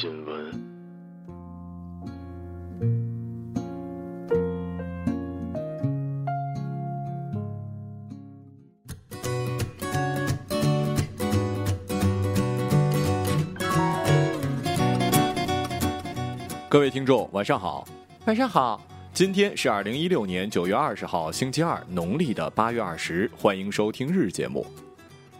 新闻。各位听众，晚上好。晚上好，今天是二零一六年九月二十号，星期二，农历的八月二十。欢迎收听日节目。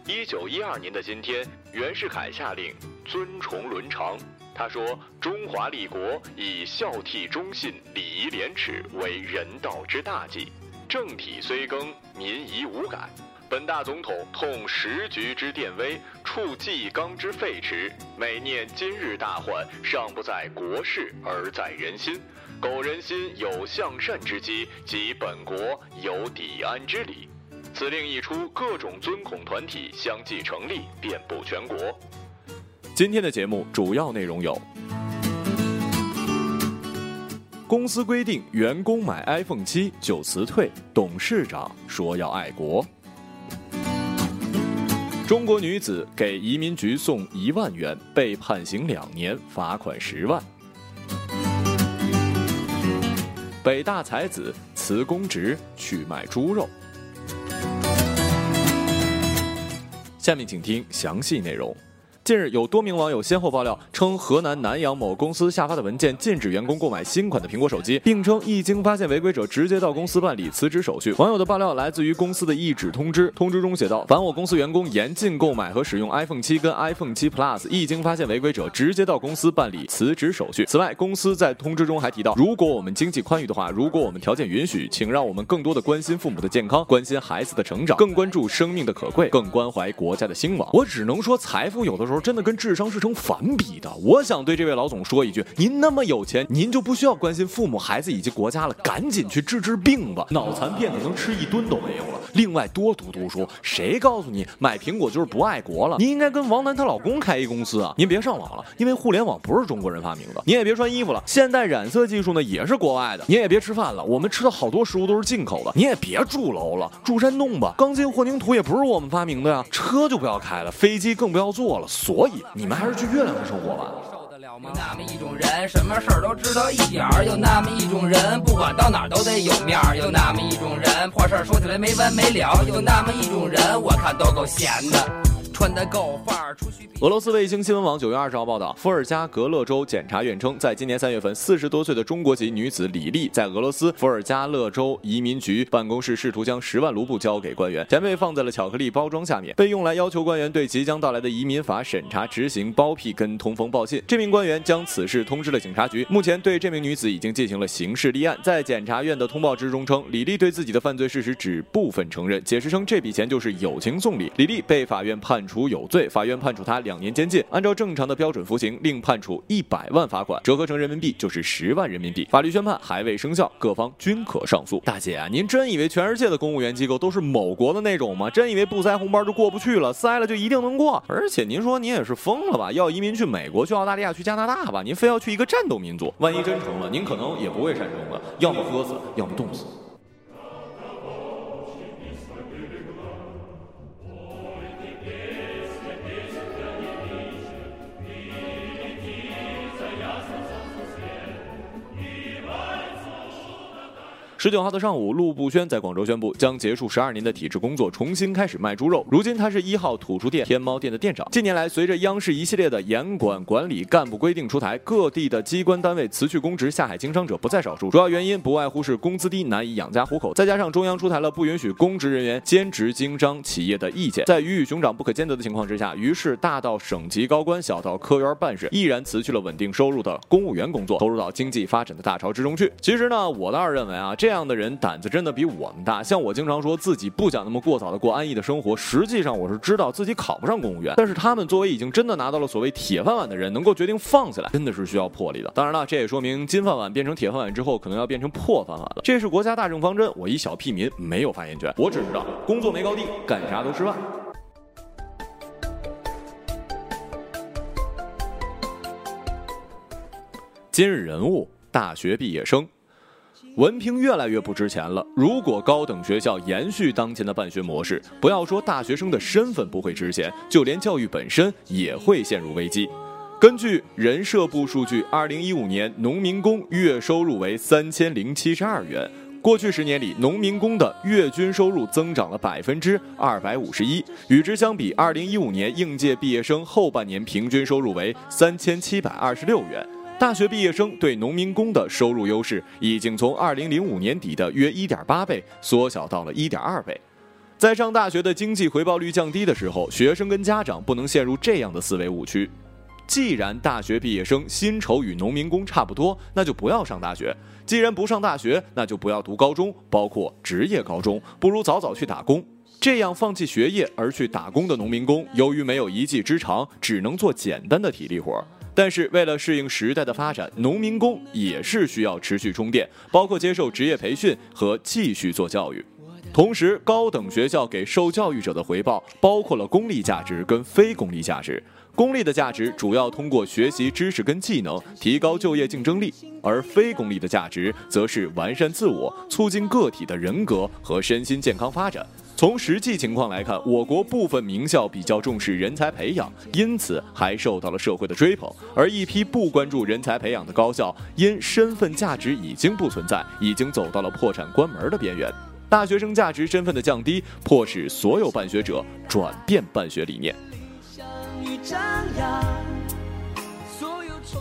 一九一二年的今天，袁世凯下令尊崇伦常。他说：“中华立国以孝悌忠信、礼仪廉耻为人道之大忌。政体虽更，民仪无改。本大总统痛时局之电危，触纪纲之废弛。每念今日大患，尚不在国事，而在人心。苟人心有向善之机，即本国有抵安之理。”此令一出，各种尊孔团体相继成立，遍布全国。今天的节目主要内容有：公司规定员工买 iPhone 七就辞退，董事长说要爱国；中国女子给移民局送一万元，被判刑两年，罚款十万；北大才子辞公职去卖猪肉。下面请听详细内容。近日，有多名网友先后爆料称，河南南阳某公司下发的文件禁止员工购买新款的苹果手机，并称一经发现违规者，直接到公司办理辞职手续。网友的爆料来自于公司的一纸通知，通知中写道：凡我公司员工严禁购买和使用 iPhone 七跟 iPhone 七 Plus，一经发现违规者，直接到公司办理辞职手续。此外，公司在通知中还提到，如果我们经济宽裕的话，如果我们条件允许，请让我们更多的关心父母的健康，关心孩子的成长，更关注生命的可贵，更关怀国家的兴亡。我只能说，财富有的时候真的跟智商是成反比的。我想对这位老总说一句：您那么有钱，您就不需要关心父母、孩子以及国家了，赶紧去治治病吧。脑残片可能吃一吨都没有了。另外，多读读书。谁告诉你买苹果就是不爱国了？您应该跟王楠她老公开一公司啊！您别上网了，因为互联网不是中国人发明的。您也别穿衣服了，现代染色技术呢也是国外的。您也别吃饭了，我们吃的好多食物都是进口的。您也别住楼了，住山洞吧。钢筋混凝土也不是我们发明的呀。车就不要开了，飞机更不要坐了。所以你们还是去月亮上生活吧。受得了吗有那么一种人，什么事儿都知道一点儿；有那么一种人，不管到哪儿都得有面儿；有那么一种人，破事儿说起来没完没了；有那么一种人，我看都够闲的。穿得够范儿，出去。俄罗斯卫星新闻网九月二十号报道，伏尔加格勒州检察院称，在今年三月份，四十多岁的中国籍女子李丽在俄罗斯伏尔加勒州移民局办公室试图将十万卢布交给官员，钱被放在了巧克力包装下面，被用来要求官员对即将到来的移民法审查执行包庇跟通风报信。这名官员将此事通知了警察局，目前对这名女子已经进行了刑事立案。在检察院的通报之中称，李丽对自己的犯罪事实只部分承认，解释称这笔钱就是友情送礼。李丽被法院判。处有罪，法院判处他两年监禁。按照正常的标准服刑，另判处一百万罚款，折合成人民币就是十万人民币。法律宣判还未生效，各方均可上诉。大姐啊，您真以为全世界的公务员机构都是某国的那种吗？真以为不塞红包就过不去了？塞了就一定能过？而且您说您也是疯了吧？要移民去美国、去澳大利亚、去加拿大吧？您非要去一个战斗民族？万一真成了，您可能也不会善终了，要么喝死，要么冻死。十九号的上午，陆步轩在广州宣布将结束十二年的体制工作，重新开始卖猪肉。如今他是一号土猪店天猫店的店长。近年来，随着央视一系列的严管管理、干部规定出台，各地的机关单位辞去公职、下海经商者不在少数。主要原因不外乎是工资低，难以养家糊口，再加上中央出台了不允许公职人员兼职经商企业的意见，在鱼与熊掌不可兼得的情况之下，于是大到省级高官，小到科员办事，毅然辞去了稳定收入的公务员工作，投入到经济发展的大潮之中去。其实呢，我倒是认为啊，这这样的人胆子真的比我们大。像我经常说自己不想那么过早的过安逸的生活，实际上我是知道自己考不上公务员。但是他们作为已经真的拿到了所谓铁饭碗的人，能够决定放下来，真的是需要魄力的。当然了，这也说明金饭碗变成铁饭碗之后，可能要变成破饭碗了。这是国家大政方针，我一小屁民没有发言权。我只知道工作没高低，干啥都吃饭。今日人物：大学毕业生。文凭越来越不值钱了。如果高等学校延续当前的办学模式，不要说大学生的身份不会值钱，就连教育本身也会陷入危机。根据人社部数据，二零一五年农民工月收入为三千零七十二元。过去十年里，农民工的月均收入增长了百分之二百五十一。与之相比，二零一五年应届毕业生后半年平均收入为三千七百二十六元。大学毕业生对农民工的收入优势已经从二零零五年底的约一点八倍缩小到了一点二倍。在上大学的经济回报率降低的时候，学生跟家长不能陷入这样的思维误区。既然大学毕业生薪酬与农民工差不多，那就不要上大学；既然不上大学，那就不要读高中，包括职业高中，不如早早去打工。这样放弃学业而去打工的农民工，由于没有一技之长，只能做简单的体力活。但是为了适应时代的发展，农民工也是需要持续充电，包括接受职业培训和继续做教育。同时，高等学校给受教育者的回报包括了功利价值跟非功利价值。功利的价值主要通过学习知识跟技能提高就业竞争力，而非功利的价值则是完善自我，促进个体的人格和身心健康发展。从实际情况来看，我国部分名校比较重视人才培养，因此还受到了社会的追捧；而一批不关注人才培养的高校，因身份价值已经不存在，已经走到了破产关门的边缘。大学生价值身份的降低，迫使所有办学者转变办学理念。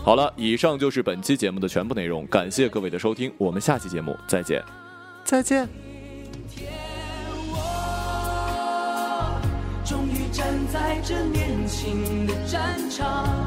好了，以上就是本期节目的全部内容，感谢各位的收听，我们下期节目再见，再见。这年轻的战场，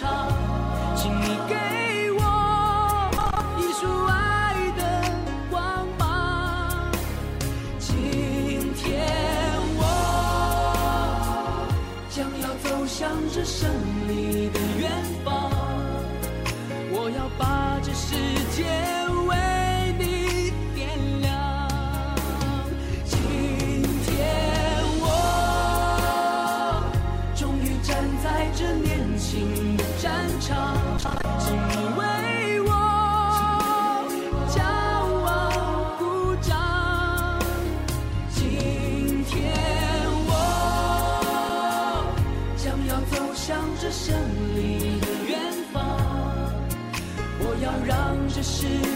的是